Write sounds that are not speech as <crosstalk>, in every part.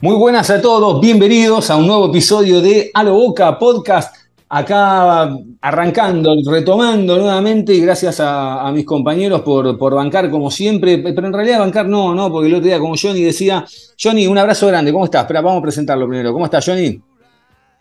Muy buenas a todos, bienvenidos a un nuevo episodio de A Boca Podcast. Acá arrancando, retomando nuevamente, y gracias a, mis compañeros por, por, bancar como siempre, pero en realidad bancar no, no, porque el otro día como Johnny decía, Johnny, un abrazo grande, ¿cómo estás? Espera, vamos a presentarlo primero. ¿Cómo estás, Johnny?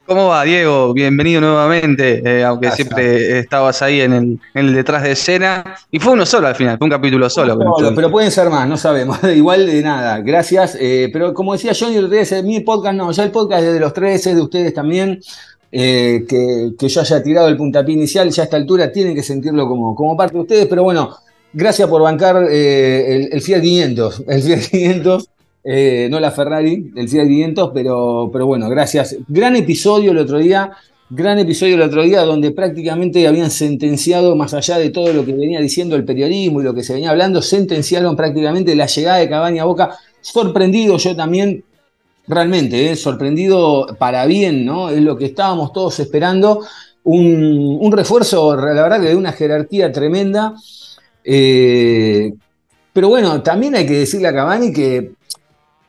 ¿Cómo va, Diego? Bienvenido nuevamente, eh, aunque siempre estabas ahí en el, detrás de escena. Y fue uno solo al final, fue un capítulo solo. pero pueden ser más, no sabemos. <laughs> Igual de nada, gracias. Eh, pero como decía Johnny, el mi podcast no, ya el podcast es de los tres, es de ustedes también. Eh, que, yo haya tirado el puntapié inicial, ya a esta altura tienen que sentirlo como, como parte de ustedes, pero bueno, gracias por bancar el, el Fiat 500. El Fiat 500 eh, no la Ferrari, el Fiat 500, pero, pero bueno, gracias. Gran episodio el otro día, gran episodio el otro día donde prácticamente habían sentenciado, más allá de todo lo que venía diciendo el periodismo y lo que se venía hablando, sentenciaron prácticamente la llegada de Cabaña a Boca. Sorprendido yo también, realmente, eh, sorprendido para bien, ¿no? Es lo que estábamos todos esperando. Un, refuerzo, la verdad que de una jerarquía tremenda. Eh, pero bueno, también hay que decirle a Cavani que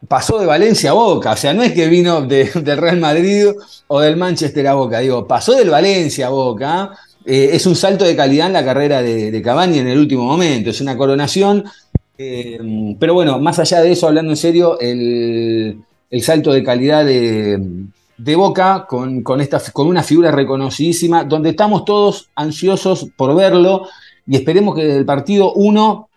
pasó de Valencia a Boca, o sea, no es que vino del Real Madrid o del Manchester a Boca, digo, pasó del Valencia a Boca, eh, es un salto de calidad en la carrera de, de Cavani en el último momento, es una coronación, eh, pero bueno, más allá de eso, hablando en serio, el, salto de calidad de, Boca con, con, esta, con una figura reconocidísima, donde estamos todos ansiosos por verlo y esperemos que el partido 1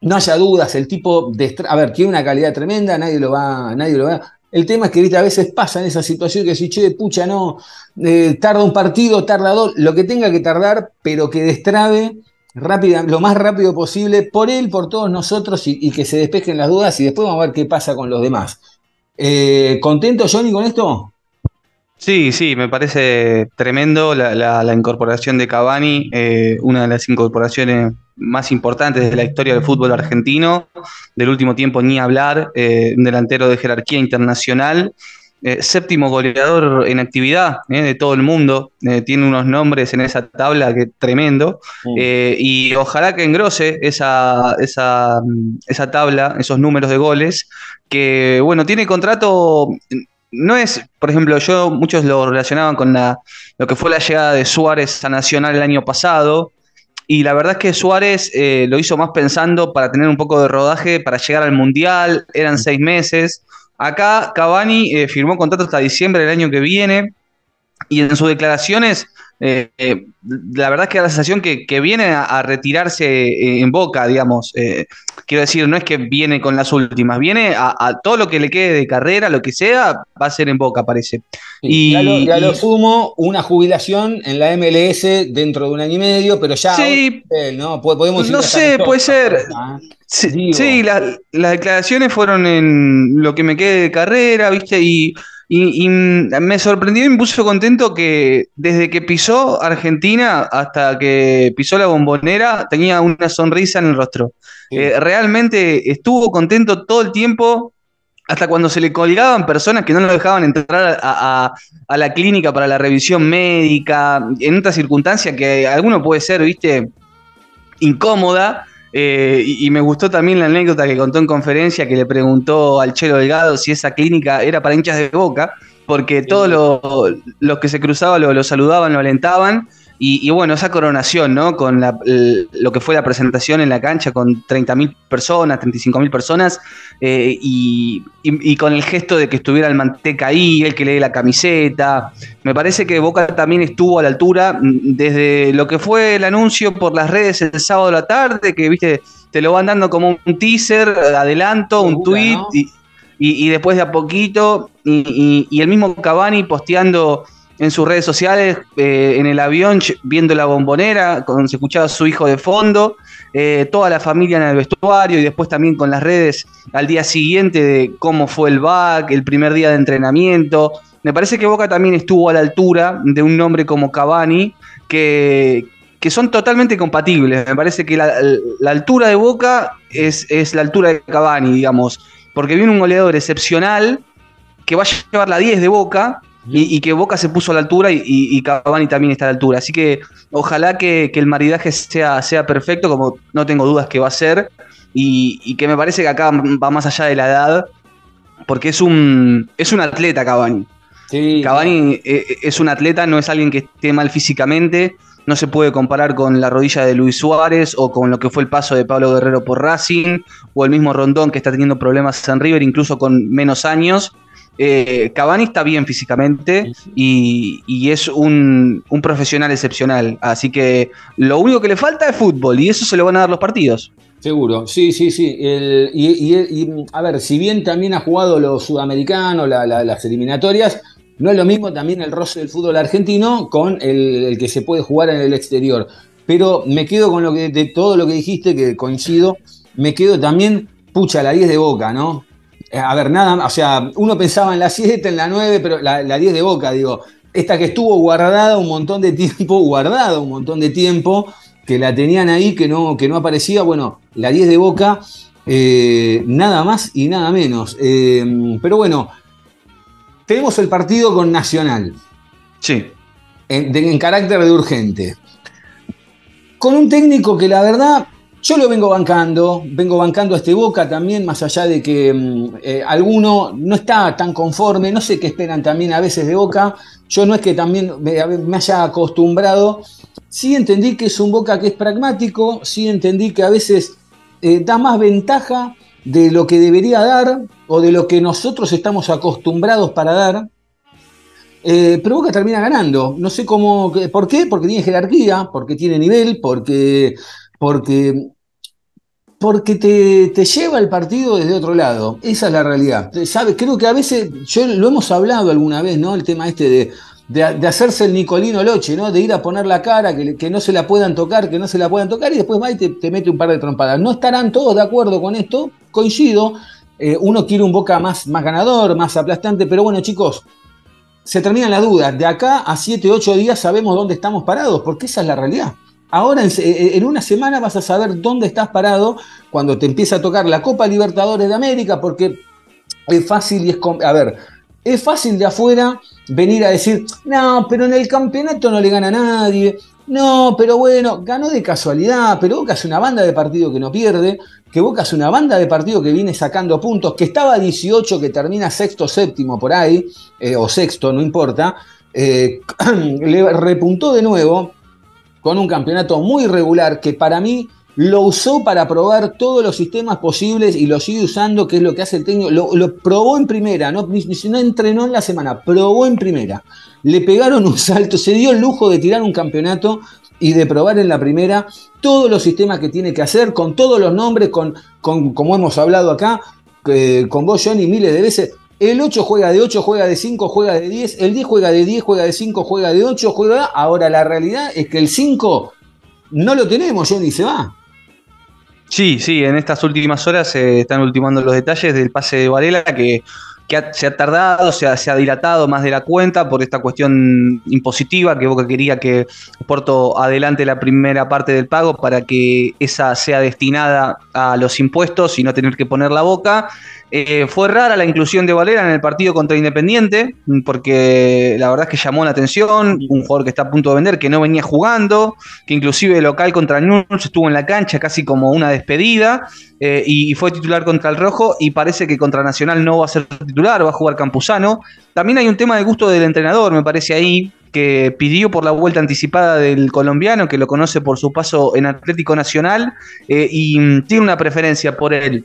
no haya dudas, el tipo, de, a ver, tiene una calidad tremenda, nadie lo va, nadie lo va. El tema es que a veces pasa en esa situación que si, che, pucha, no, eh, tarda un partido, tarda dos, lo que tenga que tardar, pero que destrabe rápida, lo más rápido posible por él, por todos nosotros y, que se despejen las dudas y después vamos a ver qué pasa con los demás. Eh, ¿Contento, Johnny, con esto? Sí, sí, me parece tremendo la, incorporación de Cavani, eh, una de las incorporaciones más importantes de la historia del fútbol argentino, del último tiempo ni hablar, eh, un delantero de jerarquía internacional, eh, séptimo goleador en actividad de todo el mundo, tiene unos nombres en esa tabla que tremendo, y ojalá que engrose esa, esa, esa tabla, esos números de goles, que bueno, tiene contrato no es, por ejemplo, yo muchos lo relacionaban con la, lo que fue la llegada de Suárez a Nacional el año pasado. Y la verdad es que Suárez eh, lo hizo más pensando para tener un poco de rodaje, para llegar al Mundial, eran seis meses. Acá Cavani eh, firmó contrato hasta diciembre del año que viene y en sus declaraciones eh, eh, la verdad es que da la sensación que, viene a, retirarse eh, en boca, digamos. quiero decir, no es que viene con las últimas, viene a, todo lo que le quede de carrera, lo que sea, va a ser en boca, parece. y ya lo, sumo, una jubilación en la MLS dentro de un año y medio, pero ya. Sí, ¿no? Podemos no sé, puede ser. Sí, las declaraciones fueron en lo que me quede de carrera, ¿viste? Y y, me sorprendió y me puso contento que desde que pisó Argentina hasta que pisó la bombonera tenía una sonrisa en el rostro. Eh, realmente estuvo contento todo el tiempo, hasta cuando se le colgaban personas que no lo dejaban entrar a, la clínica para la revisión médica, en otra circunstancia que alguno puede ser, viste, incómoda. Eh, y, me gustó también la anécdota que contó en conferencia que le preguntó al Chelo Delgado si esa clínica era para hinchas de boca, porque todos los que se cruzaban lo, saludaban, lo alentaban. Y, bueno, esa coronación, ¿no? Con lo que fue la presentación en la cancha con 30.000 personas, 35.000 personas, eh, y, con el gesto de que estuviera el manteca ahí, el que lee la camiseta. Me parece que Boca también estuvo a la altura mm, desde lo que fue el anuncio por las redes el sábado de la tarde, que viste, te lo van dando como un teaser, adelanto, un tweet, y, después de a poquito, y, el mismo Cavani posteando en sus redes sociales, eh, en el avión, viendo la bombonera, cuando se escuchaba a su hijo de fondo, eh, toda la familia en el vestuario y después también con las redes al día siguiente de cómo fue el back, el primer día de entrenamiento. Me parece que Boca también estuvo a la altura de un nombre como Cavani, que, que son totalmente compatibles. Me parece que la, altura de Boca es, es, la altura de Cavani, digamos, porque viene un goleador excepcional que va a llevar la 10 de Boca y, que Boca se puso a la altura y, y, Cavani también está a la altura. Así que ojalá que, el maridaje sea, sea perfecto, como no tengo dudas que va a ser, y, que me parece que acá va más allá de la edad, porque es un, es un atleta Cavani. Cavani eh, eh, es un atleta, no es alguien que esté mal físicamente, no se puede comparar con la rodilla de Luis Suárez o con lo que fue el paso de Pablo Guerrero por Racing o el mismo Rondón que está teniendo problemas en River incluso con menos años. Eh, Cavani está bien físicamente y, es un, profesional excepcional. Así que lo único que le falta es fútbol y eso se lo van a dar los partidos. Seguro, sí, sí, sí. y, a ver, si bien también ha jugado los sudamericanos, las eliminatorias, no es lo mismo también el roce del fútbol argentino con el, que se puede jugar en el exterior. Pero me quedo con lo que, de todo lo que dijiste, que coincido, me quedo también, pucha, la 10 de boca, ¿no? Eh, a ver, nada, o sea, uno pensaba en la 7, en la 9, pero la, 10 de boca, digo, esta que estuvo guardada un montón de tiempo, <laughs> guardada un montón de tiempo, que la tenían ahí, que no, que no aparecía, bueno, la 10 de boca, eh, nada más y nada menos. Eh, pero bueno, tenemos el partido con Nacional. Sí. En, carácter de urgente. Con un técnico que la verdad yo lo vengo bancando, vengo bancando a este Boca también, más allá de que mm, eh, alguno no está tan conforme, no sé qué esperan también a veces de Boca, yo no es que también me, haya acostumbrado, sí entendí que es un Boca que es pragmático, sí entendí que a veces eh, da más ventaja de lo que debería dar o de lo que nosotros estamos acostumbrados para dar. Eh, pero Boca termina ganando. No sé cómo, por qué, porque tiene jerarquía, porque tiene nivel, porque, porque, porque te, te, lleva el partido desde otro lado. Esa es la realidad. ¿Sabes? Creo que a veces, yo lo hemos hablado alguna vez, ¿no? El tema este de, de, hacerse el Nicolino Loche, ¿no? De ir a poner la cara, que, no se la puedan tocar, que no se la puedan tocar, y después va y te, mete un par de trompadas. No estarán todos de acuerdo con esto, coincido. Eh, uno quiere un boca más, más ganador, más aplastante, pero bueno, chicos, se terminan las dudas. De acá a 7, 8 días sabemos dónde estamos parados, porque esa es la realidad. Ahora en, en, una semana vas a saber dónde estás parado cuando te empieza a tocar la Copa Libertadores de América, porque es fácil y es... A ver, es fácil de afuera venir a decir, no, pero en el campeonato no le gana a nadie. No, pero bueno, ganó de casualidad, pero Boca es una banda de partido que no pierde, que Boca es una banda de partido que viene sacando puntos, que estaba a 18, que termina sexto, séptimo por ahí, eh, o sexto, no importa, eh, <clears throat> le repuntó de nuevo con un campeonato muy regular que para mí lo usó para probar todos los sistemas posibles y lo sigue usando, que es lo que hace el técnico. Lo, probó en primera, no, no entrenó en la semana, probó en primera. Le pegaron un salto, se dio el lujo de tirar un campeonato y de probar en la primera todos los sistemas que tiene que hacer, con todos los nombres, con, con como hemos hablado acá, con vos, Johnny, miles de veces. El 8 juega de 8, juega de 5, juega de 10. El 10 juega de 10, juega de 5, juega de 8, juega. Ahora la realidad es que el 5 no lo tenemos, Johnny, se va. Sí, sí, en estas últimas horas se están ultimando los detalles del pase de Varela que, se ha tardado, se ha, se ha, dilatado más de la cuenta por esta cuestión impositiva que Boca quería que Porto adelante la primera parte del pago para que esa sea destinada a los impuestos y no tener que poner la boca. Eh, fue rara la inclusión de Valera en el partido contra Independiente, porque la verdad es que llamó la atención, un jugador que está a punto de vender, que no venía jugando, que inclusive local contra News estuvo en la cancha casi como una despedida, eh, y, fue titular contra el Rojo, y parece que contra Nacional no va a ser titular, va a jugar Campuzano. También hay un tema de gusto del entrenador, me parece ahí, que pidió por la vuelta anticipada del colombiano, que lo conoce por su paso en Atlético Nacional, eh, y mm, tiene una preferencia por él.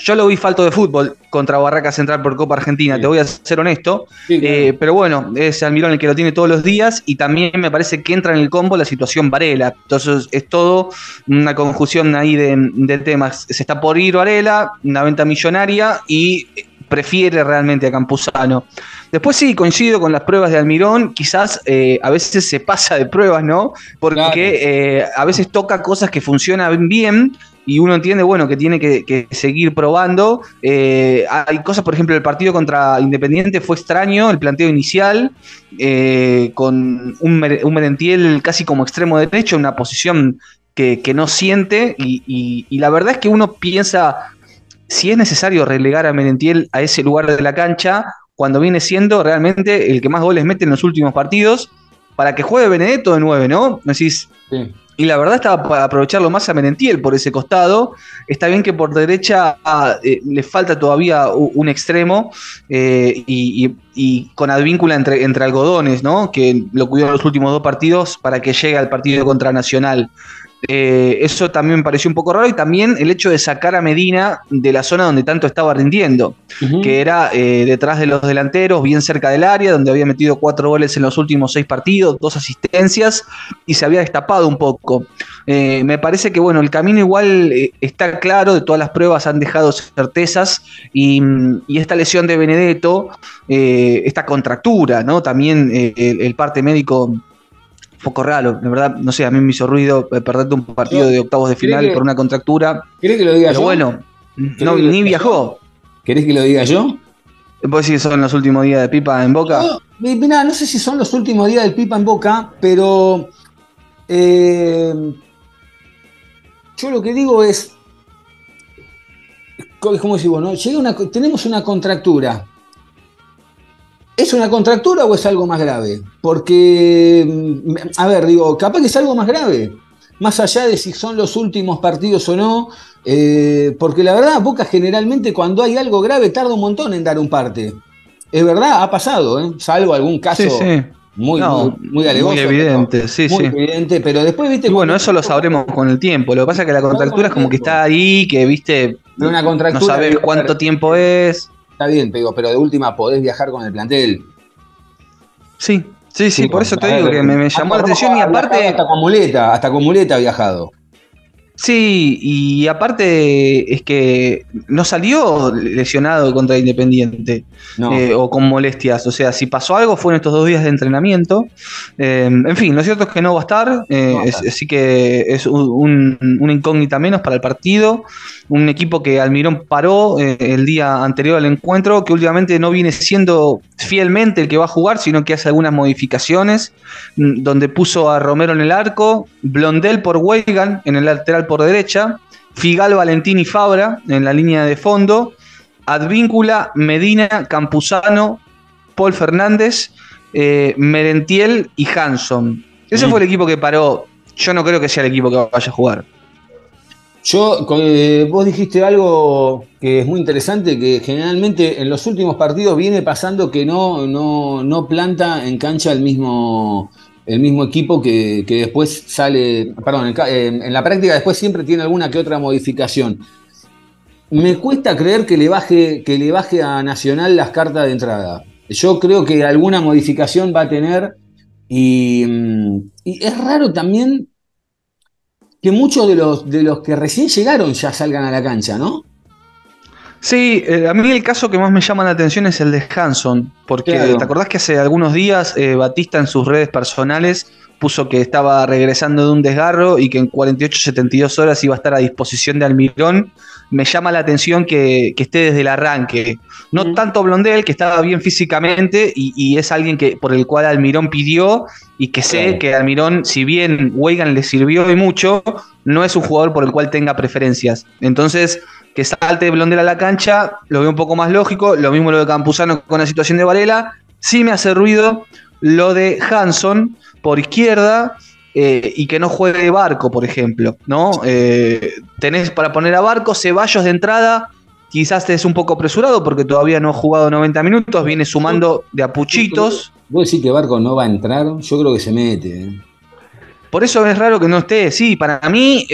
Yo lo vi falto de fútbol contra Barraca Central por Copa Argentina, te voy a ser honesto. Eh, pero bueno, es Almirón el que lo tiene todos los días y también me parece que entra en el combo la situación Varela. Entonces es todo una conjunción ahí de, temas. Se está por ir Varela, una venta millonaria y prefiere realmente a Campuzano. Después sí, coincido con las pruebas de Almirón, quizás eh, a veces se pasa de pruebas, ¿no? Porque eh, a veces toca cosas que funcionan bien y uno entiende, bueno, que tiene que, seguir probando. Eh, hay cosas, por ejemplo, el partido contra Independiente fue extraño, el planteo inicial, con un, Merentiel casi como extremo derecho, una posición que, no siente y, la verdad es que uno piensa si es necesario relegar a Merentiel a ese lugar de la cancha cuando viene siendo realmente el que más goles mete en los últimos partidos, para que juegue Benedetto de 9, ¿no? decís. Y la verdad estaba para aprovecharlo más a Merentiel por ese costado. Está bien que por derecha eh, le falta todavía un extremo eh, y, con advíncula entre, entre algodones, ¿no? Que lo cuidó en los últimos dos partidos para que llegue al partido contra Nacional. Eh, eso también me pareció un poco raro y también el hecho de sacar a Medina de la zona donde tanto estaba rindiendo, que era eh, detrás de los delanteros, bien cerca del área, donde había metido cuatro goles en los últimos seis partidos, dos asistencias y se había destapado un poco. Eh, me parece que bueno, el camino igual está claro, de todas las pruebas han dejado certezas y, esta lesión de Benedetto, esta contractura, ¿no? También el parte médico poco raro, de verdad, no sé, a mí me hizo ruido eh, perderte un partido de octavos de final por una contractura. ¿Querés que lo diga pero bueno, no, ni viajó. ¿Querés que lo diga yo? ¿Vos decís que son los últimos días de Pipa en Boca? No, mirá, no sé si son los últimos días del Pipa en Boca, pero eh, yo lo que digo es, ¿cómo decimos? No? Llega una, tenemos una contractura ¿Es una contractura o es algo más grave? Porque, mm, a ver, digo, capaz que es algo más grave, más allá de si son los últimos partidos o no, eh, porque la verdad, Boca generalmente cuando hay algo grave tarda un montón en dar un parte. Es verdad, ha pasado, ¿eh? salvo algún caso Muy, muy, muy, muy, evidente, sí, muy evidente, pero después, viste. bueno, eso lo sabremos con el tiempo. Lo que pasa es que la contractura es como que está ahí, que viste. Una contractura, no sabes cuánto tiempo es está bien, pero de última podés viajar con el plantel. Sí, sí, sí, por eso te digo que me, llamó la atención y aparte. Hasta con muleta, hasta con muleta ha viajado. Sí, y aparte es que no salió lesionado contra Independiente eh, o con molestias. O sea, si pasó algo fue en estos dos días de entrenamiento. Eh, en fin, lo cierto es que no va a estar. Eh, así que es un, una incógnita menos para el partido. Un equipo que Almirón paró el día anterior al encuentro, que últimamente no viene siendo fielmente el que va a jugar, sino que hace algunas modificaciones, mm, donde puso a Romero en el arco, Blondel por Weigan en el lateral por derecha, Figal, Valentín y Fabra en la línea de fondo, Advíncula, Medina, Campuzano, Paul Fernández, eh, Merentiel y Hanson. Ese fue el equipo que paró. Yo no creo que sea el equipo que vaya a jugar. Yo, eh, vos dijiste algo que es muy interesante, que generalmente en los últimos partidos viene pasando que no, no, planta en cancha el mismo, el mismo equipo que, después sale, perdón, en, la práctica después siempre tiene alguna que otra modificación. Me cuesta creer que le baje, que le baje a Nacional las cartas de entrada. Yo creo que alguna modificación va a tener y, mm, y es raro también que muchos de los, de los que recién llegaron ya salgan a la cancha, ¿no? Sí, eh, a mí el caso que más me llama la atención es el de Hanson, porque te acordás que hace algunos días eh, Batista en sus redes personales puso que estaba regresando de un desgarro y que en 48-72 horas iba a estar a disposición de Almirón. Me llama la atención que, esté desde el arranque. No tanto Blondel, que estaba bien físicamente y, es alguien que, por el cual Almirón pidió y que sé que Almirón, si bien Weigan le sirvió y mucho, no es un jugador por el cual tenga preferencias. Entonces, que salte Blondel a la cancha, lo veo un poco más lógico. Lo mismo lo de Campuzano con la situación de Varela. Sí me hace ruido lo de Hanson por izquierda eh, y que no juegue Barco, por ejemplo, ¿no? Eh, tenés para poner a Barco, Ceballos de entrada, quizás es un poco apresurado porque todavía no ha jugado 90 minutos, viene sumando de apuchitos. ¿Vos decís que Barco no va a entrar? Yo creo que se mete. ¿eh? Por eso es raro que no esté. Sí, para mí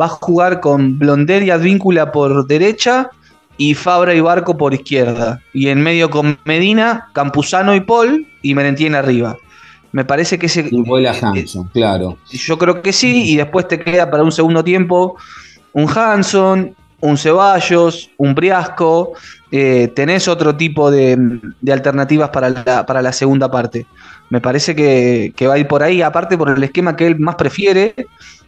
va a jugar con Blonder y Advíncula por derecha y Fabra y Barco por izquierda. Y en medio con Medina, Campuzano y Paul y Merentién arriba. Me parece que ese. Y vuela eh, Hanson, claro. Yo creo que sí, y después te queda para un segundo tiempo un Hanson, un Ceballos, un Briasco, eh, tenés otro tipo de, alternativas para la, para la, segunda parte. Me parece que, va a ir por ahí, aparte por el esquema que él más prefiere,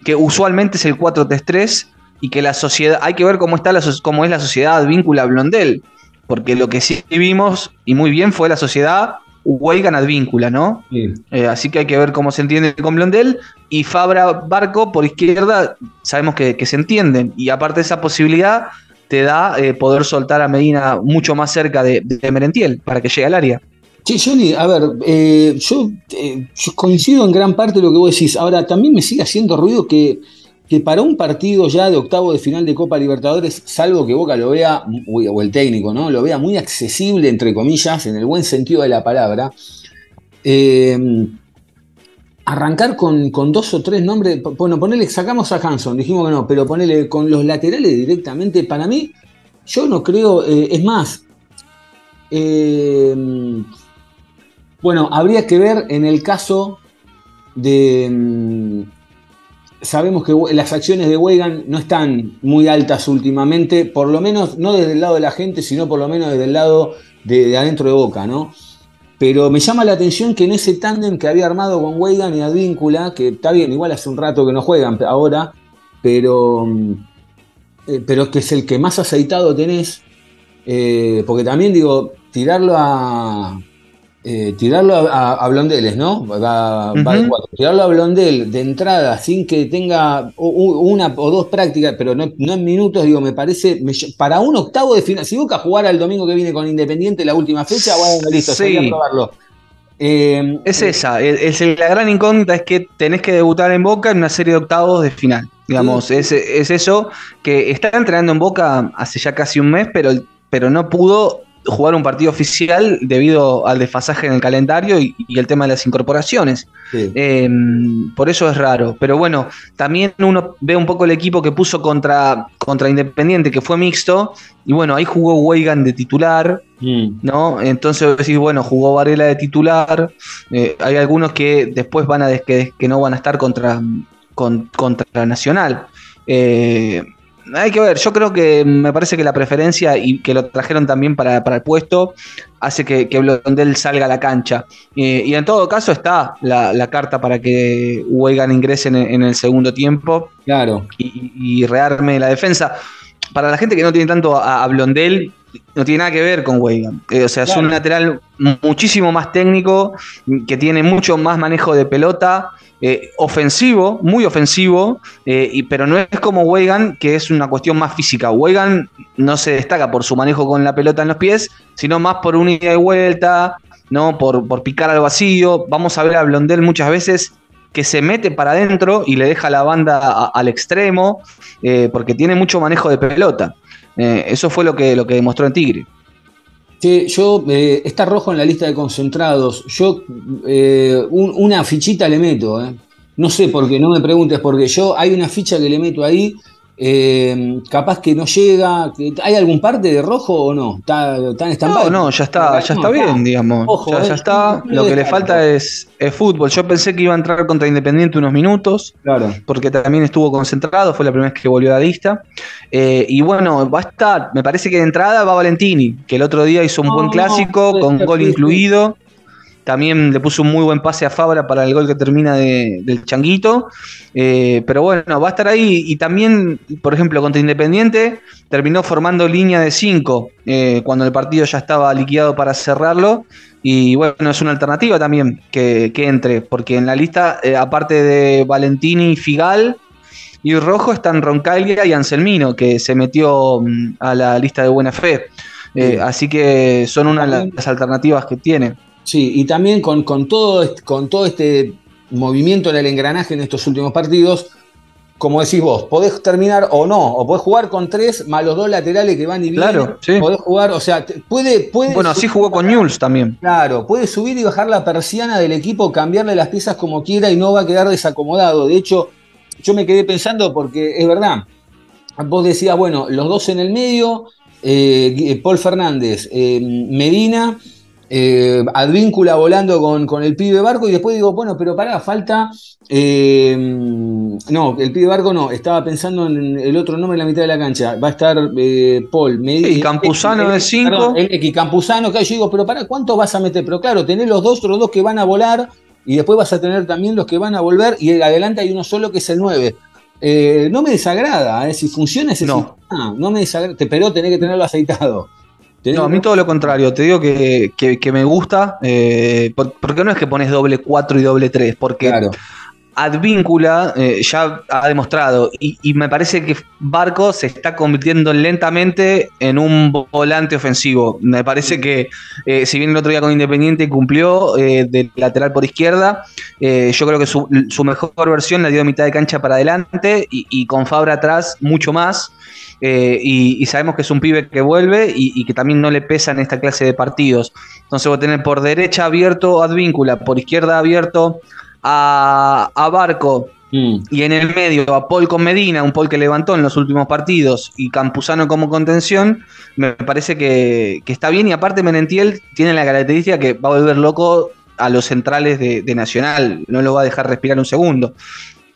que usualmente es el 4-3-3 y que la sociedad, hay que ver cómo, está la, cómo es la sociedad víncula Blondel, porque lo que sí vimos y muy bien fue la sociedad Weigan Advíncula, ¿no? Eh, así que hay que ver cómo se entiende con Blondel. Y Fabra Barco por izquierda, sabemos que, se entienden. Y aparte de esa posibilidad, te da eh, poder soltar a Medina mucho más cerca de, Merentiel para que llegue al área. Sí, Johnny, a ver, eh, yo, yo, coincido en gran parte de lo que vos decís. Ahora, también me sigue haciendo ruido que que para un partido ya de octavo de final de Copa Libertadores, salvo que Boca lo vea, o el técnico, ¿no? Lo vea muy accesible, entre comillas, en el buen sentido de la palabra, eh, arrancar con, dos o tres nombres, bueno, ponele, sacamos a Hanson, dijimos que no, pero ponele con los laterales directamente, para mí, yo no creo, eh, es más, eh, bueno, habría que ver en el caso de sabemos que las acciones de Weigand no están muy altas últimamente, por lo menos no desde el lado de la gente, sino por lo menos desde el lado de, adentro de Boca, ¿no? Pero me llama la atención que en ese tándem que había armado con Weigand y Advíncula, que está bien, igual hace un rato que no juegan ahora, pero, eh, pero que es el que más aceitado tenés, eh, porque también digo, tirarlo a, eh, tirarlo a, Blondeles, ¿no? Va, Tirarlo a Blondel de entrada sin que tenga una o dos prácticas, pero no, en minutos, digo, me parece, para un octavo de final, si Boca jugar el domingo que viene con Independiente la última fecha, bueno, listo, sí. a probarlo. Eh, es esa, es, la gran incógnita es que tenés que debutar en Boca en una serie de octavos de final. Digamos, es, eso que está entrenando en Boca hace ya casi un mes, pero, pero no pudo jugar un partido oficial debido al desfasaje en el calendario y, el tema de las incorporaciones. Em, por eso es raro. Pero bueno, también uno ve un poco el equipo que puso contra, contra Independiente, que fue mixto, y bueno, ahí jugó Weigan de titular, mm. ¿no? Entonces decís, bueno, jugó Varela de titular. Eh, hay algunos que después van a que, que no van a estar contra, contra Nacional. Eh, hay que ver, yo creo que me parece que la preferencia y que lo trajeron también para, el puesto hace que, que, Blondel salga a la cancha. y en todo caso está la, carta para que Weigan ingrese en, el segundo tiempo. Claro. Y, rearme la defensa. Para la gente que no tiene tanto a, Blondel, no tiene nada que ver con Weigan. Eh, o sea, es un lateral muchísimo más técnico, que tiene mucho más manejo de pelota. Eh, ofensivo, muy ofensivo, eh, y, pero no es como Weigan, que es una cuestión más física. Weigan no se destaca por su manejo con la pelota en los pies, sino más por una ida y vuelta, ¿no? Por, por picar al vacío. Vamos a ver a Blondel muchas veces que se mete para adentro y le deja la banda al extremo, eh, porque tiene mucho manejo de pelota. eso fue lo que, lo que demostró en Tigre. Sí, yo, eh, está rojo en la lista de concentrados. Yo eh, una fichita le meto, eh. No sé por qué, no me preguntes, porque yo hay una ficha que le meto ahí eh, capaz que no llega. ¿Hay algún parte de rojo o no? ¿Está, está en No, no, ya está, ya está bien, digamos. ya, eh, está. Lo que le falta es, fútbol. Yo pensé que iba a entrar contra Independiente unos minutos. Claro. Porque también estuvo concentrado, fue la primera vez que volvió a la lista. Eh, y bueno, va a estar. Me parece que de entrada va Valentini, que el otro día hizo un buen clásico, con gol incluido. También le puso un muy buen pase a Fabra para el gol que termina del Changuito. Eh, pero bueno, va a estar ahí. Y también, por ejemplo, contra Independiente, terminó formando línea de 5 eh, cuando el partido ya estaba liquidado para cerrarlo. Y bueno, es una alternativa también que, entre, porque en la lista, eh, aparte de Valentini y Figal y Rojo, están Roncaglia y Anselmino, que se metió mm, a la lista de buena fe. así que son una de las alternativas que tiene. Sí, y también con, todo, con todo este movimiento en el engranaje en estos últimos partidos, como decís vos, podés terminar o no, o podés jugar con tres más los dos laterales que van y vienen. Claro, sí. Podés jugar, o sea, puede, puede. Bueno, así jugó con Newell's también. Claro, puede subir y bajar la persiana del equipo, cambiarle las piezas como quiera y no va a quedar desacomodado. De hecho, yo me quedé pensando porque es verdad. Vos decías, bueno, los dos en el medio, eh, Paul Fernández, eh, Medina eh, Advíncula volando con, el pibe barco y después digo, bueno, pero pará, falta. Eh, no, el pibe barco no, estaba pensando en el otro nombre en la mitad de la cancha. Va a estar eh, Paul. y Campuzano de 5. Y Campuzano, que yo digo, pero pará, ¿cuántos vas a meter? Pero claro, tenés los dos, los dos que van a volar y después vas a tener también los que van a volver y adelante hay uno solo que es el 9. no me desagrada, si funciona ese no. no me desagrada, pero tenés que tenerlo aceitado. No, a mí todo lo contrario. Te digo que, me gusta. Eh, porque no es que pones doble 4 y doble 3. Porque Advíncula eh, ya ha demostrado. Y, me parece que Barco se está convirtiendo lentamente en un volante ofensivo. Me parece que, eh, si bien el otro día con Independiente cumplió de lateral por izquierda, yo creo que su, mejor versión la dio de mitad de cancha para adelante. Y, y con Fabra atrás, mucho más. Eh, y, sabemos que es un pibe que vuelve y, que también no le pesa en esta clase de partidos. Entonces voy a tener por derecha abierto a Advíncula, por izquierda abierto a, Barco mm. y en el medio a Paul con Medina, un Paul que levantó en los últimos partidos y Campuzano como contención, me parece que, está bien y aparte Menentiel tiene la característica que va a volver loco a los centrales de, de Nacional, no lo va a dejar respirar un segundo.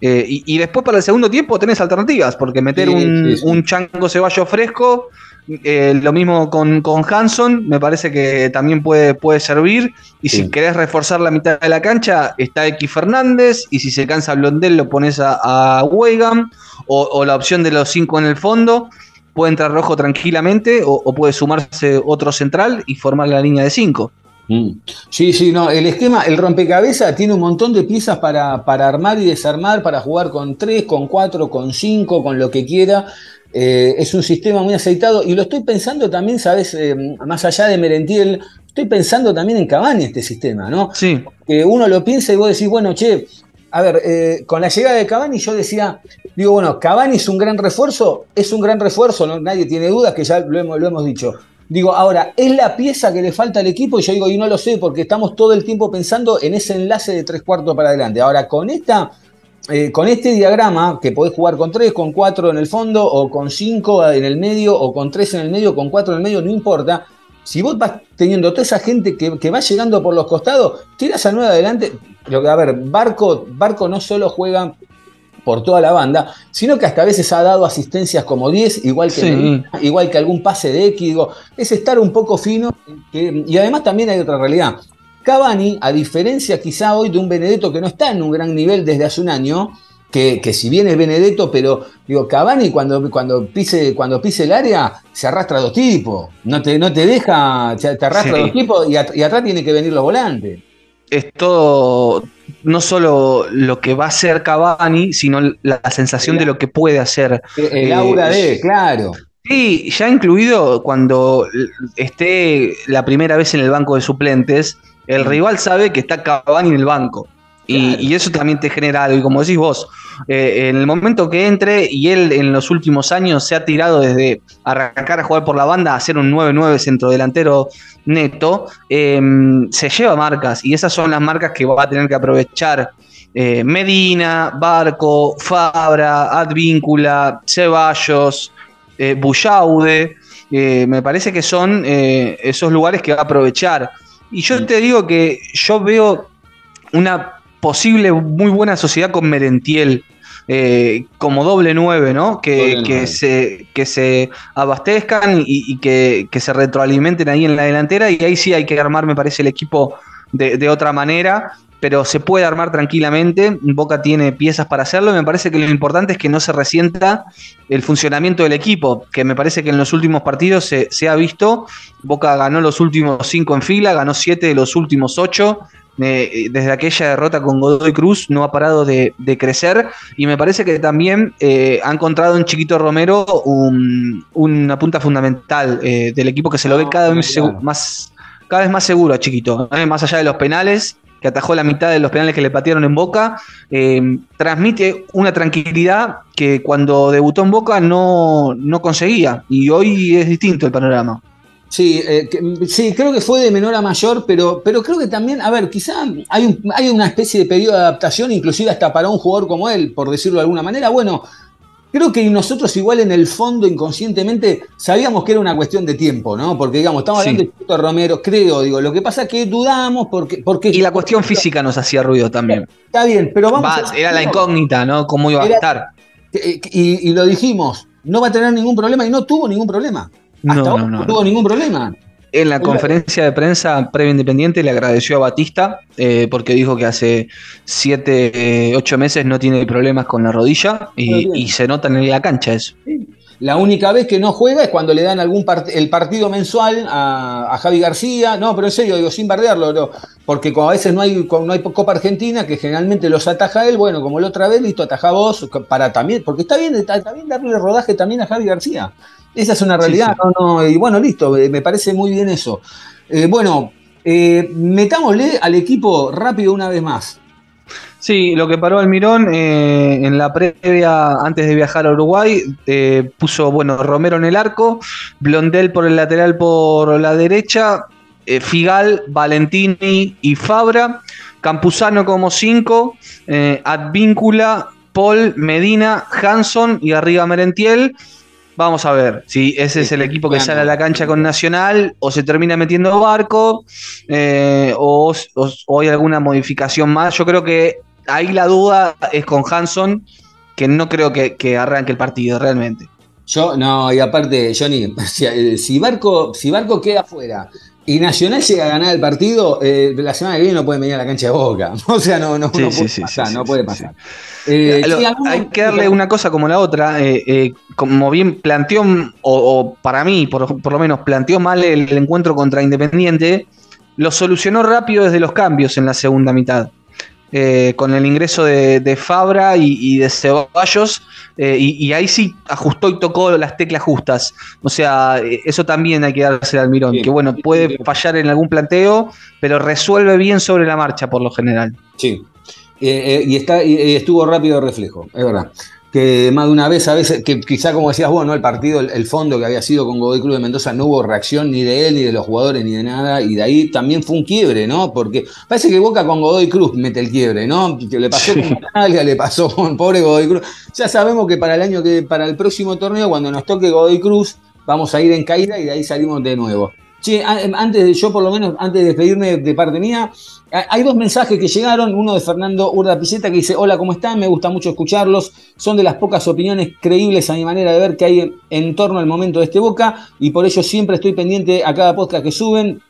Eh, y, después para el segundo tiempo tenés alternativas, porque meter un, chango ceballo fresco, eh, lo mismo con, Hanson, me parece que también puede, puede servir. Y si querés reforzar la mitad de la cancha, está X Fernández, y si se cansa Blondel lo pones a, a Weigand, o, la opción de los cinco en el fondo. Puede entrar rojo tranquilamente, o, o puede sumarse otro central y formar la línea de cinco. Mm. Sí, sí, no, el esquema, el rompecabezas tiene un montón de piezas para, armar y desarmar, para jugar con 3, con 4, con 5, con lo que quiera. Eh, es un sistema muy aceitado y lo estoy pensando también, ¿sabes? Eh, más allá de Merentiel, estoy pensando también en Cavani este sistema, ¿no? Sí. Que uno lo piensa y vos decís, bueno, che, a ver, eh, con la llegada de Cavani yo decía, digo, bueno, Cavani es un gran refuerzo, es un gran refuerzo, ¿no? nadie tiene dudas que ya lo hemos, lo hemos dicho Digo, ahora, ¿es la pieza que le falta al equipo? Y yo digo, y no lo sé, porque estamos todo el tiempo pensando en ese enlace de tres cuartos para adelante. Ahora, con esta. Eh, con este diagrama, que podés jugar con tres, con cuatro en el fondo, o con cinco en el medio, o con tres en el medio, con cuatro en el medio, no importa. Si vos vas teniendo toda esa gente que, va llegando por los costados, tiras a nueve adelante. A ver, Barco, Barco no solo juega por toda la banda, sino que hasta a veces ha dado asistencias como 10, igual que, igual que algún pase de X, digo, es estar un poco fino, y además también hay otra realidad. Cavani, a diferencia quizá hoy de un Benedetto que no está en un gran nivel desde hace un año, que, si bien es Benedetto, pero digo, Cavani cuando, cuando, pise, cuando pise el área se arrastra a dos tipos, no te, no te deja, te arrastra a dos tipos y, y atrás tiene que venir los volantes. Es todo, no solo lo que va a hacer Cavani, sino la sensación de lo que puede hacer. El aura de, eh, claro. Sí, ya incluido cuando esté la primera vez en el banco de suplentes, el rival sabe que está Cavani en el banco. Y, eso también te genera algo. Y como decís vos, eh, en el momento que entre, y él en los últimos años se ha tirado desde arrancar a jugar por la banda a ser un 9-9 centrodelantero neto, em, se lleva marcas. Y esas son las marcas que va a tener que aprovechar eh, Medina, Barco, Fabra, Advíncula, Ceballos, eh, Bullaude. me parece que son esos lugares que va a aprovechar. Y yo te digo que yo veo una posible muy buena sociedad con Merentiel. Eh, como doble nueve, ¿no? Que, se, que se abastezcan y, que, se retroalimenten ahí en la delantera. Y ahí sí hay que armar, me parece, el equipo de, otra manera. Pero se puede armar tranquilamente. Boca tiene piezas para hacerlo. Y me parece que lo importante es que no se resienta el funcionamiento del equipo. Que me parece que en los últimos partidos se, se ha visto. Boca ganó los últimos cinco en fila, ganó siete de los últimos ocho eh, desde aquella derrota con Godoy Cruz no ha parado de, crecer y me parece que también eh, ha encontrado en Chiquito Romero una punta fundamental eh, del equipo que se lo ve cada vez, más, cada vez más seguro a Chiquito, más allá de los penales que atajó la mitad de los penales que le patearon en Boca, transmite una tranquilidad que cuando debutó en Boca no, no conseguía y hoy es distinto el panorama. Sí, eh, sí, creo que fue de menor a mayor, pero, pero creo que también, a ver, quizá hay, hay una especie de periodo de adaptación, inclusive hasta para un jugador como él, por decirlo de alguna manera. Bueno, creo que nosotros igual en el fondo inconscientemente sabíamos que era una cuestión de tiempo, ¿no? Porque digamos, estamos hablando de Chiquito Romero, creo, digo, lo que pasa es que dudamos porque... porque y la cuestión física nos hacía ruido también. Está bien, pero vamos... era la incógnita, ¿no? ¿Cómo iba a estar? Y, lo dijimos, no va a tener ningún problema y no tuvo ningún problema. Hasta no, ahora no, tuvo ningún problema. En la conferencia de prensa previa independiente le agradeció a Batista eh, porque dijo que hace siete, eh, ocho meses no tiene problemas con la rodilla y, se nota en la cancha eso. La única vez que no juega es cuando le dan algún el partido mensual a, Javi García. No, pero en serio, digo, sin bardearlo, porque como a veces no hay, no hay Copa Argentina, que generalmente los ataja él, bueno, como la otra vez, listo, ataja vos, para también, porque está bien, está bien darle rodaje también a Javi García. Esa es una realidad, No, no, y bueno, listo, me parece muy bien eso. Eh, bueno, eh, metámosle al equipo rápido una vez más. Sí, lo que paró Almirón eh, en la previa, antes de viajar a Uruguay, eh, puso, bueno, Romero en el arco, Blondel por el lateral por la derecha, Figal, Valentini y Fabra, Campuzano como 5, Advíncula, Paul, Medina, Hanson y arriba Merentiel. Vamos a ver si ese es el equipo que sale a la cancha con Nacional o se termina metiendo barco eh, o, hay alguna modificación más. Yo creo que ahí la duda es con Hanson, que no creo que, arranque el partido realmente. Yo, no, y aparte, Johnny, <laughs> si, Barco, si Barco queda afuera y Nacional llega a ganar el partido, eh, la semana que viene no puede venir a la cancha de Boca. <laughs> O sea, no, no, puede pasar, no puede pasar. Eh, hay que darle una cosa como la otra. Eh, como bien planteó, o, para mí, por, lo menos, planteó mal el, encuentro contra Independiente, lo solucionó rápido desde los cambios en la segunda mitad. Con el ingreso de, Fabra y de Ceballos eh, y, ahí sí ajustó y tocó las teclas justas. O sea, eh, eso también hay que darse al Mirón, que bueno, puede fallar en algún planteo, pero resuelve bien sobre la marcha por lo general. Sí, eh, y, está, y estuvo rápido de reflejo, es verdad que más de una vez, a veces, que quizá como decías vos, ¿no? el partido, el, fondo que había sido con Godoy Cruz de Mendoza, no hubo reacción ni de él, ni de los jugadores, ni de nada, y de ahí también fue un quiebre, ¿no? Porque parece que Boca con Godoy Cruz mete el quiebre, ¿no? Que le pasó con Italia, le pasó con <laughs> pobre Godoy Cruz. Ya sabemos que para el año que, para el próximo torneo, cuando nos toque Godoy Cruz, vamos a ir en caída y de ahí salimos de nuevo. Che, antes de yo, por lo menos, antes de despedirme de parte mía, hay dos mensajes que llegaron. Uno de Fernando Urda Piceta que dice: Hola, ¿cómo están? Me gusta mucho escucharlos. Son de las pocas opiniones creíbles a mi manera de ver que hay en torno al momento de este Boca y por ello siempre estoy pendiente a cada podcast que suben.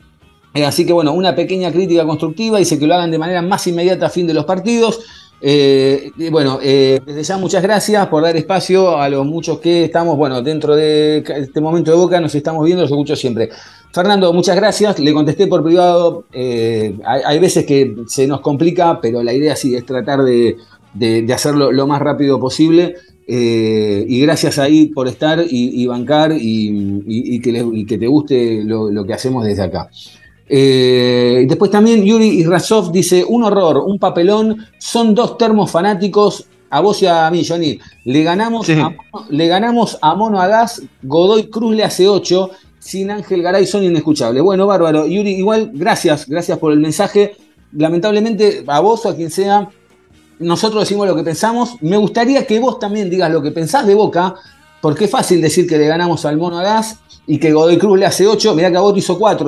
Eh, así que bueno, una pequeña crítica constructiva. Dice que lo hagan de manera más inmediata a fin de los partidos. Eh, bueno, eh, desde ya muchas gracias por dar espacio a los muchos que estamos, bueno, dentro de este momento de Boca, nos estamos viendo, los escucho siempre. Fernando, muchas gracias. Le contesté por privado. Eh, hay, veces que se nos complica, pero la idea sí es tratar de, hacerlo lo más rápido posible. Y gracias ahí por estar y, bancar y, que te guste lo, que hacemos desde acá. Eh, después también Yuri Irasov dice: un horror, un papelón, son dos termos fanáticos. A vos y a mí, Johnny. Le ganamos, a, le ganamos a Mono Agas, Godoy Cruz le hace 8 sin Ángel Garay son inescuchables. Bueno, bárbaro. Yuri, igual, gracias, gracias por el mensaje. Lamentablemente, a vos o a quien sea, nosotros decimos lo que pensamos. Me gustaría que vos también digas lo que pensás de Boca, porque es fácil decir que le ganamos al Mono a Gas y que Godoy Cruz le hace 8. Mirá que a vos hizo 4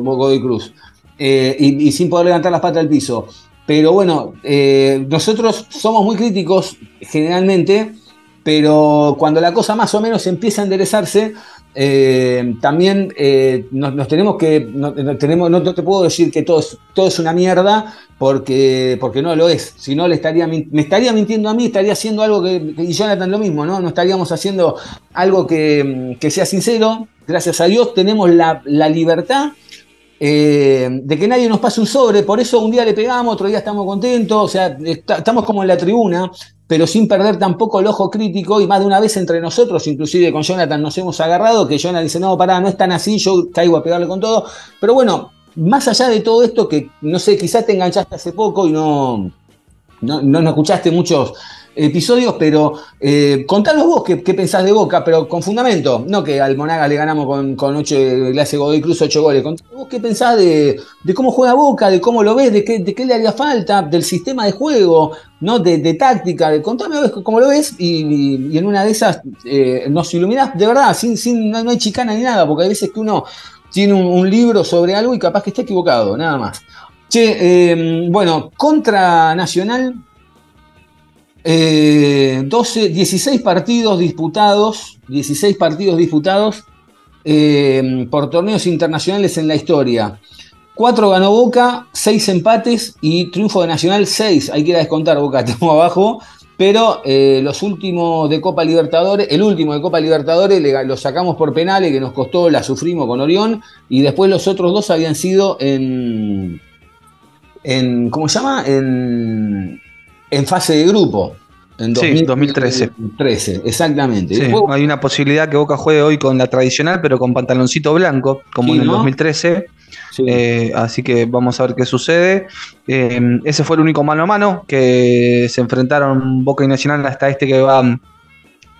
Godoy Cruz. Eh, y, sin poder levantar las patas del piso. Pero bueno, eh, nosotros somos muy críticos generalmente, pero cuando la cosa más o menos empieza a enderezarse, eh, también eh, nos, tenemos que, no, tenemos, no, te puedo decir que todo es, todo es una mierda porque, porque no lo es. Si no, le estaría, me estaría mintiendo a mí, estaría haciendo algo que, y Jonathan lo mismo, ¿no? No estaríamos haciendo algo que, sea sincero. Gracias a Dios tenemos la, libertad eh, de que nadie nos pase un sobre, por eso un día le pegamos, otro día estamos contentos, o sea, estamos como en la tribuna, pero sin perder tampoco el ojo crítico y más de una vez entre nosotros, inclusive con Jonathan nos hemos agarrado, que Jonathan dice, no, pará, no es tan así, yo caigo a pegarle con todo, pero bueno, más allá de todo esto que, no sé, quizás te enganchaste hace poco y no, no, no, escuchaste muchos episodios, pero eh, contanos vos qué, pensás de Boca, pero con fundamento, no que al Monagas le ganamos con, con 8 clase Godoy Cruz 8 goles. Contanos vos qué pensás de, cómo juega Boca, de cómo lo ves, de qué, de qué le haría falta, del sistema de juego, ¿no? De, táctica, contame cómo lo ves y, en una de esas eh, nos iluminás de verdad, sin, sin, no, hay chicana ni nada, porque hay veces que uno tiene un, libro sobre algo y capaz que está equivocado, nada más. Che, em, bueno, contra Nacional, 12, 16 partidos disputados, 16 partidos disputados em, por torneos internacionales en la historia. 4 ganó Boca, 6 empates y triunfo de Nacional 6. Hay que ir a descontar, Boca, <laughs> estamos abajo. Pero eh, los últimos de Copa Libertadores, el último de Copa Libertadores lo sacamos por penales que nos costó, la sufrimos con Orión. Y después los otros dos habían sido en. en ¿Cómo se llama? En, en fase de grupo. En sí, 2013. 13, exactamente. hay una posibilidad que Boca juegue hoy con la tradicional, pero con pantaloncito blanco, como en el 2013. Eh, así que vamos a ver qué sucede. Eh, ese fue el único mano a mano que se enfrentaron Boca y Nacional hasta este que van,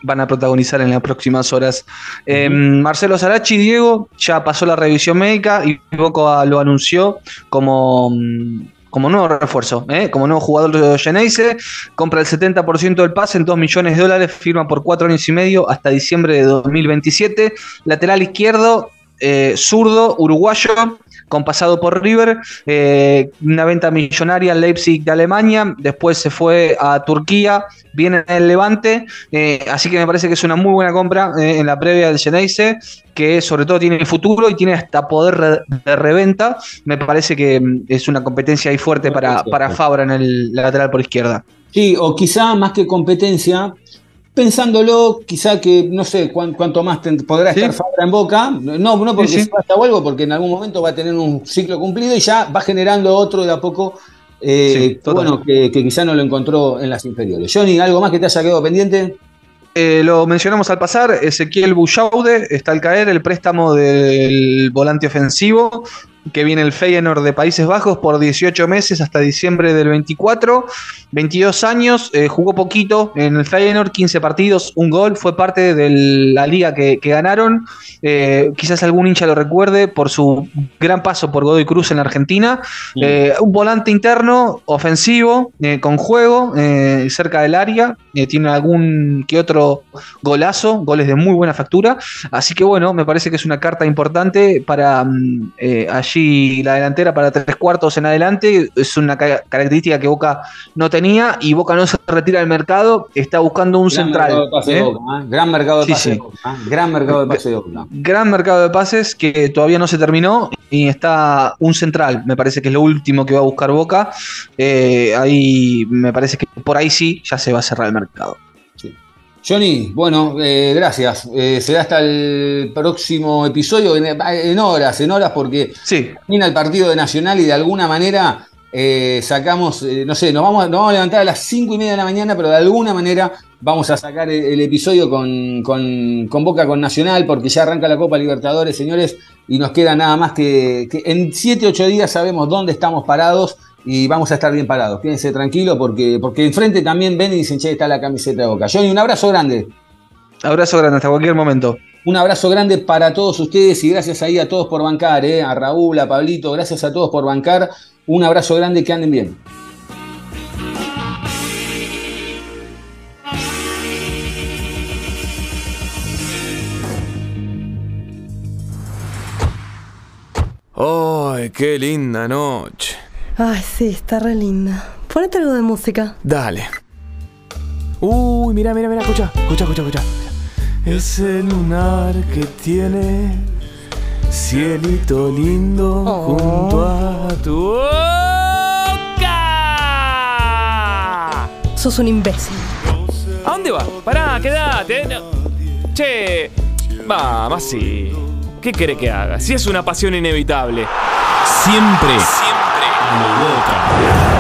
van a protagonizar en las próximas horas. Eh, Marcelo Sarachi, Diego, ya pasó la revisión médica y Boca lo anunció como mm, como nuevo refuerzo, ¿eh? como nuevo jugador de Geneise, compra el 70% del pase en 2 millones de dólares, firma por 4 años y medio hasta diciembre de 2027. Lateral izquierdo, eh, zurdo, uruguayo, con pasado por River, eh, una venta millonaria en Leipzig de Alemania, después se fue a Turquía, viene en el Levante, eh, así que me parece que es una muy buena compra eh, en la previa del Geneise, que sobre todo tiene futuro y tiene hasta poder de reventa, me parece que mm, es una competencia ahí fuerte para, para Fabra en el lateral por izquierda. Sí, o quizá más que competencia, pensándolo, quizá que no sé cuánto más podrá estar Fabra en Boca, no, no porque se pasa o algo, porque en algún momento va a tener un ciclo cumplido y ya va generando otro de a poco, eh, bueno, que, quizá no lo encontró en las inferiores. Johnny, ¿algo más que te haya quedado pendiente? Eh, lo mencionamos al pasar, Ezequiel Bullaude está al caer el préstamo del volante ofensivo, que viene el Feyenoord de Países Bajos por 18 meses hasta diciembre del 24. 22 años, eh, jugó poquito en el Feyenoord, 15 partidos, un gol, fue parte de la liga que, ganaron. Eh, quizás algún hincha lo recuerde por su gran paso por Godoy Cruz en la Argentina. Eh, un volante interno, ofensivo, con juego, cerca del área, tiene algún que otro golazo, goles de muy buena factura. Así que bueno, me parece que es una carta importante para mm, la delantera para tres cuartos en adelante. Es una característica que Boca no tenía y Boca no se retira del mercado, está buscando un central. ¿eh? ¿eh? Gran mercado de pases. ¿eh? Gran mercado de pases Gran mercado de pases que todavía no se terminó y está un central. Me parece que es lo último que va a buscar Boca. ahí me parece que por ahí sí ya se va a cerrar el mercado. Johnny, bueno, gracias. será hasta el próximo episodio en, horas, en horas, porque sí. termina el partido de Nacional y de alguna manera eh, sacamos, eh, no sé, nos vamos, vamos, a levantar a las 5 y media de la mañana, pero de alguna manera vamos a sacar el, episodio con, con, Boca con Nacional, porque ya arranca la Copa Libertadores, señores, y nos queda nada más que, en 7, 8 días sabemos dónde estamos parados y vamos a estar bien parados. Quédense tranquilos, porque, porque enfrente también ven y dicen, che, está la camiseta de Boca. Johnny, un abrazo grande. Abrazo grande, hasta cualquier momento. Un abrazo grande para todos ustedes y gracias ahí a todos por bancar, eh, a Raúl, a Pablito, gracias a todos por bancar. Un abrazo grande, que anden bien. ¡Ay, qué linda noche! Ay, sí, está re linda. Ponete algo de música. Dale. Uy, mira, mira, mira, escucha, escucha, escucha, escucha. Ese lunar que tiene Cielito lindo oh. junto a tu boca. Sos un imbécil. ¿A dónde vas? Pará, quédate. Che, vamos así. ¿Qué quiere que haga? Si es una pasión inevitable. Siempre. Siempre. Boca.